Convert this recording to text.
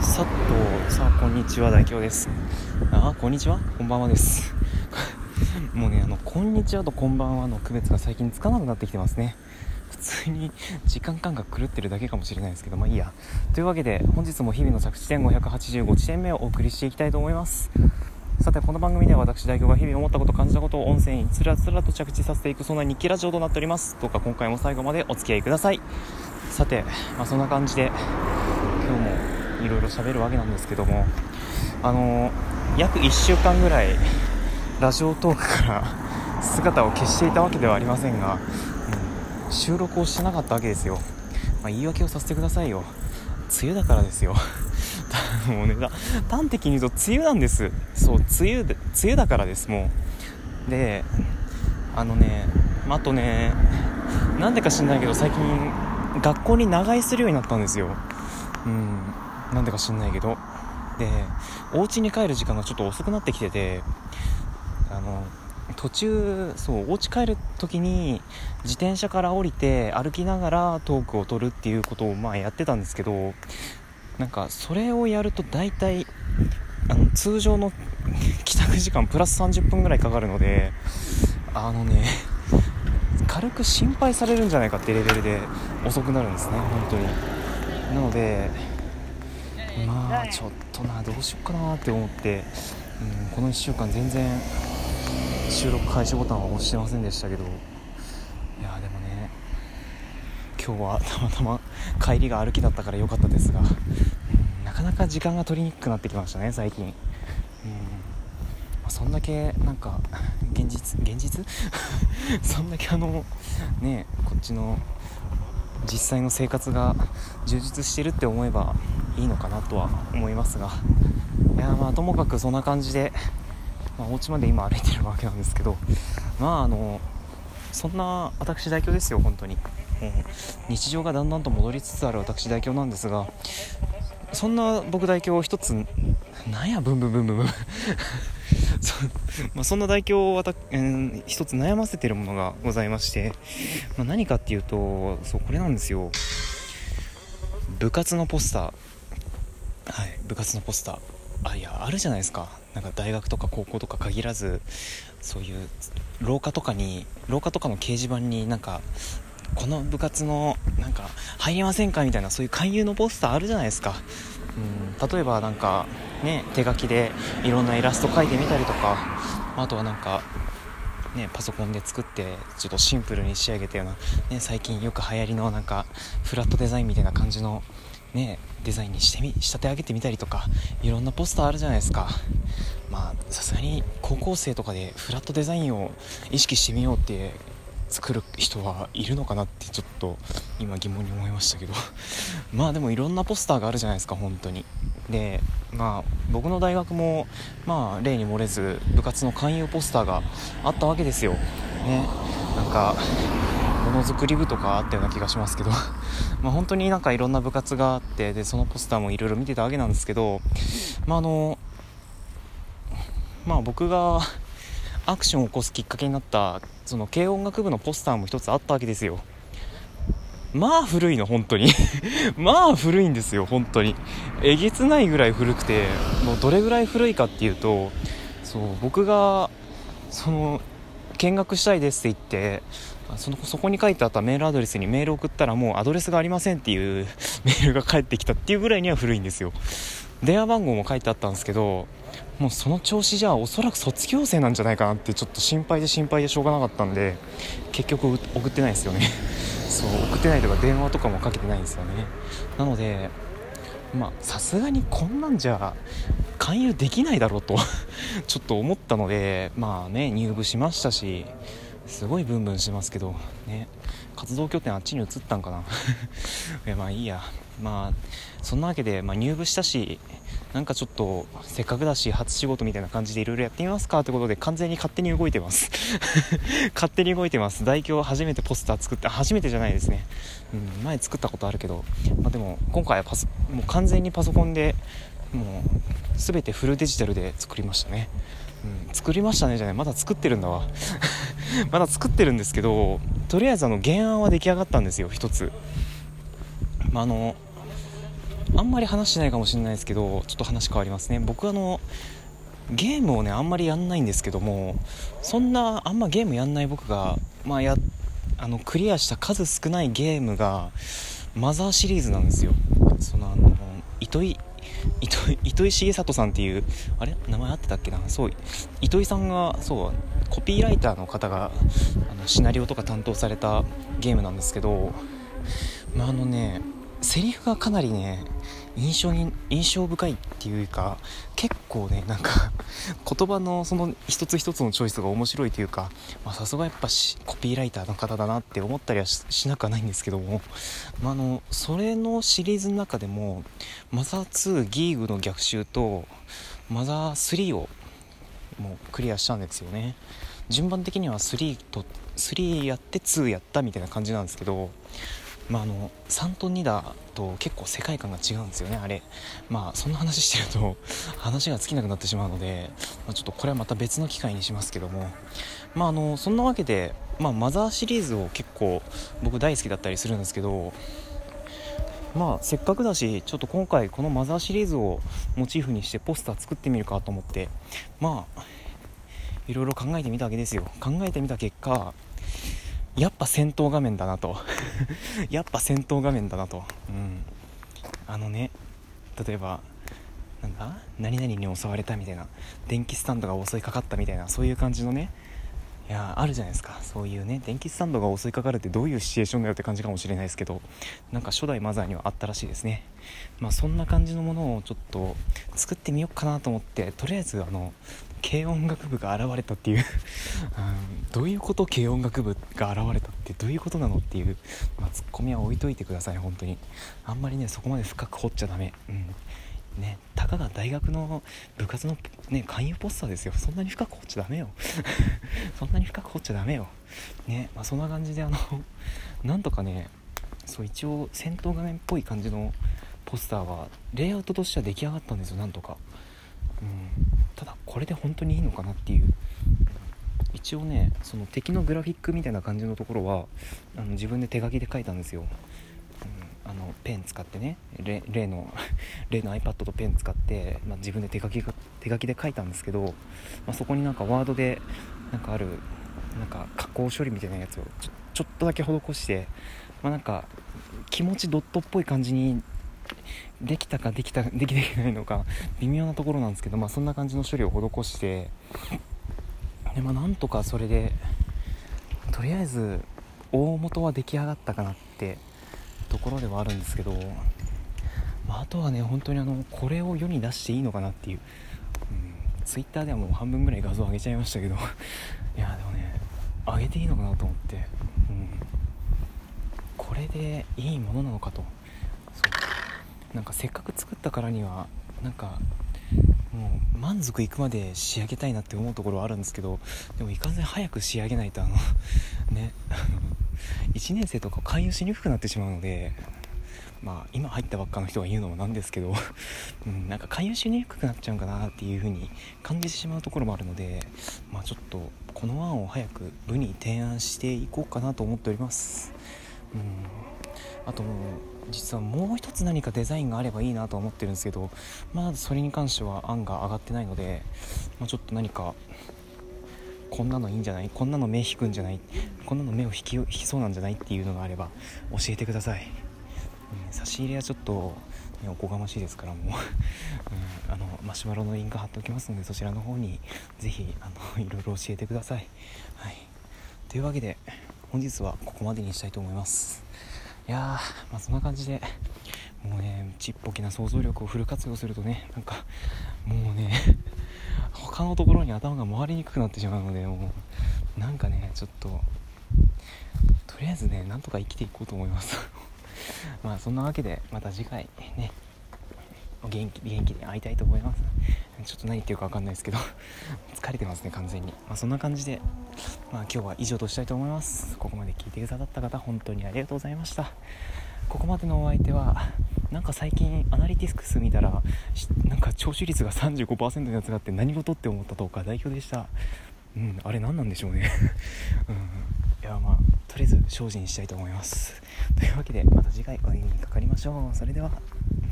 さっとさあこんにちは大京です。あこんにちは。こんばんはです。もうねあのこんにちはとこんばんはの区別が最近つかなくなってきてますね。普通に時間感覚狂ってるだけかもしれないですけどまあいいや。というわけで本日も日々の着地点585地点目をお送りしていきたいと思います。さてこの番組では私代表が日々思ったこと感じたことを音声につらつらと着地させていくそんな日記ラジオとなっております。どうか今回も最後までお付き合いください。さて、まあ、そんな感じでいろいろ喋るわけなんですけどもあの約1週間ぐらいラジオトークから姿を消していたわけではありませんが、うん、収録をしてなかったわけですよ、まあ、言い訳をさせてくださいよ。梅雨だからですよ。もうね端的に言うと梅雨なんです。そう梅雨で梅雨だからですもう。であのねあとねなんでか知んないけど最近学校に長居するようになったんですよ。うん。なんでか知んないけど。でお家に帰る時間がちょっと遅くなってきててあの途中そうお家帰る時に自転車から降りて歩きながらトークを取るっていうことをまあやってたんですけどなんかそれをやると大体あの通常の 帰宅時間プラス30分ぐらいかかるのであのね軽く心配されるんじゃないかってレベルで遅くなるんですね本当に。なのでまあちょっとなどうしようかなって思って、うん、この1週間全然収録開始ボタンは押してませんでしたけどいやでもね今日はたまたま帰りが歩きだったから良かったですが、うん、なかなか時間が取りにくくなってきましたね最近、うん。まそんだけなんか現実現実？そんだけあのねこっちの実際の生活が充実してるって思えばいいのかなとは思いますがいやまあともかくそんな感じで、まあ、お家まで今歩いてるわけなんですけどまああのそんな私代表ですよ本当に、えー、日常がだんだんと戻りつつある私代表なんですがそんな僕代表を一つなんやブンブンブンブンブン。そ,、まあ、そんな代表をわた、えー、一つ悩ませてるものがございまして、まあ、何かっていうとそうこれなんですよ。部活のポスター。はい。部活のポスター。あいやあるじゃないですか。なんか大学とか高校とか限らずそういう廊下とかに廊下とかの掲示板になんかこの部活のなんか入りませんかみたいなそういう勧誘のポスターあるじゃないですか。うん。例えばなんかね手書きでいろんなイラスト描いてみたりとかあとはなんかね、パソコンで作ってちょっとシンプルに仕上げたような、ね、最近よく流行りのなんかフラットデザインみたいな感じの、ね、デザインにしてみ仕立て上げてみたりとかいろんなポスターあるじゃないですか。まあさすがに高校生とかでフラットデザインを意識してみようって作る人はいるのかなってちょっと今疑問に思いましたけど。まあでもいろんなポスターがあるじゃないですか本当に。でまあ僕の大学もまあ例に漏れず部活の勧誘ポスターがあったわけですよ。ね。なんかものづくり部とかあったような気がしますけど。まあ本当になんかいろんな部活があってでそのポスターもいろいろ見てたわけなんですけど。まああのまあ僕が アクションを起こすきっかけになったその軽音楽部のポスターも一つあったわけですよ。まあ古いの本当に。まあ古いんですよ本当に。えげつないぐらい古くてもうどれぐらい古いかっていうとそう僕がその見学したいですって言ってそのそこに書いてあったメールアドレスにメール送ったらもうアドレスがありませんっていう メールが返ってきたっていうぐらいには古いんですよ。電話番号も書いてあったんですけどもうその調子じゃおそらく卒業生なんじゃないかなってちょっと心配で心配でしょうがなかったんで結局送ってないですよね。そう送ってないとか電話とかもかけてないんですよね。なのでまあさすがにこんなんじゃ勧誘できないだろうと ちょっと思ったのでまあね入部しましたしすごいブンブンしてますけどね。活動拠点あっちに移ったんかな。いやまあいいや。まあそんなわけで、まあ、入部したしなんかちょっとせっかくだし初仕事みたいな感じでいろいろやってみますかってことで完全に勝手に動いてます。勝手に動いてます。代表初めてポスター作って初めてじゃないですね、うん、前作ったことあるけど、まあ、でも今回はパソもう完全にパソコンでもう全てフルデジタルで作りましたね、うん、作りましたねじゃないまだ作ってるんだわ。まだ作ってるんですけどとりあえずあの原案は出来上がったんですよ一つ、まあ、あのあんまり話してないかもしれないですけどちょっと話変わりますね。僕あのゲームをねあんまりやんないんですけどもそんなあんまゲームやんない僕が、まあ、やあのクリアした数少ないゲームがマザーシリーズなんですよ。そのあの糸井糸糸井重里さんっていうあれ？名前合ってたっけな？そう糸井さんがそうコピーライターの方があのシナリオとか担当されたゲームなんですけど、まあ、あのねセリフがかなりね印象に印象深いっていうか結構ねなんか 言葉のその一つ一つのチョイスが面白いというかさすがやっぱしコピーライターの方だなって思ったりはしなくはないんですけども、まあ、あのそれのシリーズの中でもマザー2ギーグの逆襲とマザー3をもうクリアしたんですよね。順番的には3と3やって2やったみたいな感じなんですけどまあ、あの3と2だと結構世界観が違うんですよねあれ。まあそんな話してると 話が尽きなくなってしまうので、まあ、ちょっとこれはまた別の機会にしますけども。まああのそんなわけで、まあ、マザーシリーズを結構僕大好きだったりするんですけどまあせっかくだしちょっと今回このマザーシリーズをモチーフにしてポスター作ってみるかと思ってまあいろいろ考えてみたわけですよ。考えてみた結果やっぱ戦闘画面だなと。やっぱ戦闘画面だなと、うん、あのね例えばなんだ？何々に襲われたみたいな。電気スタンドが襲いかかったみたいな。そういう感じのね。いやあるじゃないですか。そういうね電気スタンドが襲いかかるってどういうシチュエーションだよって感じかもしれないですけど。なんか初代マザーにはあったらしいですね。まあそんな感じのものをちょっと作ってみようかなと思ってとりあえずあの軽音楽部が現れたっていう。うん、どういうこと軽音楽部が現れたってどういうことなのっていう、まあ、ツッコミは置いといてください本当に。あんまりねそこまで深く掘っちゃダメ。うん。ねたかが大学の部活のね勧誘ポスターですよ。そんなに深く掘っちゃダメよ。そんなに深く掘っちゃダメよ。ねまあそんな感じであのなんとかねそう一応戦闘画面っぽい感じのポスターはレイアウトとしては出来上がったんですよなんとか。うん。ただこれで本当にいいのかなっていう。一応ねその敵のグラフィックみたいな感じのところはあの自分で手書きで書いたんですよ、うん、あのペン使ってね例の 例の iPad とペン使って、まあ、自分で手書き手書きで書いたんですけど、まあ、そこになんかワードでなんかあるなんか加工処理みたいなやつをちょちょっとだけ施して、まあ、なんか気持ちドットっぽい感じにできたかできたできてないのか微妙なところなんですけど、まあ、そんな感じの処理を施してで、まあ、なんとかそれでとりあえず大元は出来上がったかなってところではあるんですけど、まあ、あとはね本当にあのこれを世に出していいのかなっていう、うん、Twitter ではもう半分ぐらい画像上げちゃいましたけどいやでもね上げていいのかなと思って、うん、これでいいものなのかと。なんかせっかく作ったからにはなんかもう満足いくまで仕上げたいなって思うところはあるんですけどでもいかんせん早く仕上げないとあの ね 1年生とか勧誘しにくくなってしまうのでまあ今入ったばっかの人が言うのもなんですけど、うん、なんか勧誘しにくくなっちゃうかなっていう風に感じてしまうところもあるのでまあちょっとこの案を早く部に提案していこうかなと思っております。うん、あと実はもう一つ何かデザインがあればいいなと思ってるんですけどまだそれに関しては案が上がってないので、まあ、ちょっと何かこんなのいいんじゃないこんなの目引くんじゃないこんなの目を引き引きそうなんじゃないっていうのがあれば教えてください、うん、差し入れはちょっと、ね、おこがましいですからもう、うん、あのマシュマロのリンク貼っておきますのでそちらの方にぜひあのいろいろ教えてください、はい、というわけで本日はここまでにしたいと思います。やー、まあ、そんな感じでもうねちっぽけな想像力をフル活用するとねなんかもうね 他のところに頭が回りにくくなってしまうのでもうなんかねちょっととりあえずねなんとか生きていこうと思います。まあそんなわけでまた次回ね元気元気で会いたいと思います。ちょっと何言ってるか分かんないですけど。疲れてますね完全に。まあそんな感じでまあ今日は以上としたいと思います。ここまで聞いてくださった方本当にありがとうございました。ここまでのお相手はなんか最近アナリティクス見たらなんか聴取率が35%のやつがあって何事って思ったとか代表でした。うんあれ何なんでしょうね。うんいやまあとりあえず精進したいと思います。というわけでまた次回お耳にかかりましょう。それでは。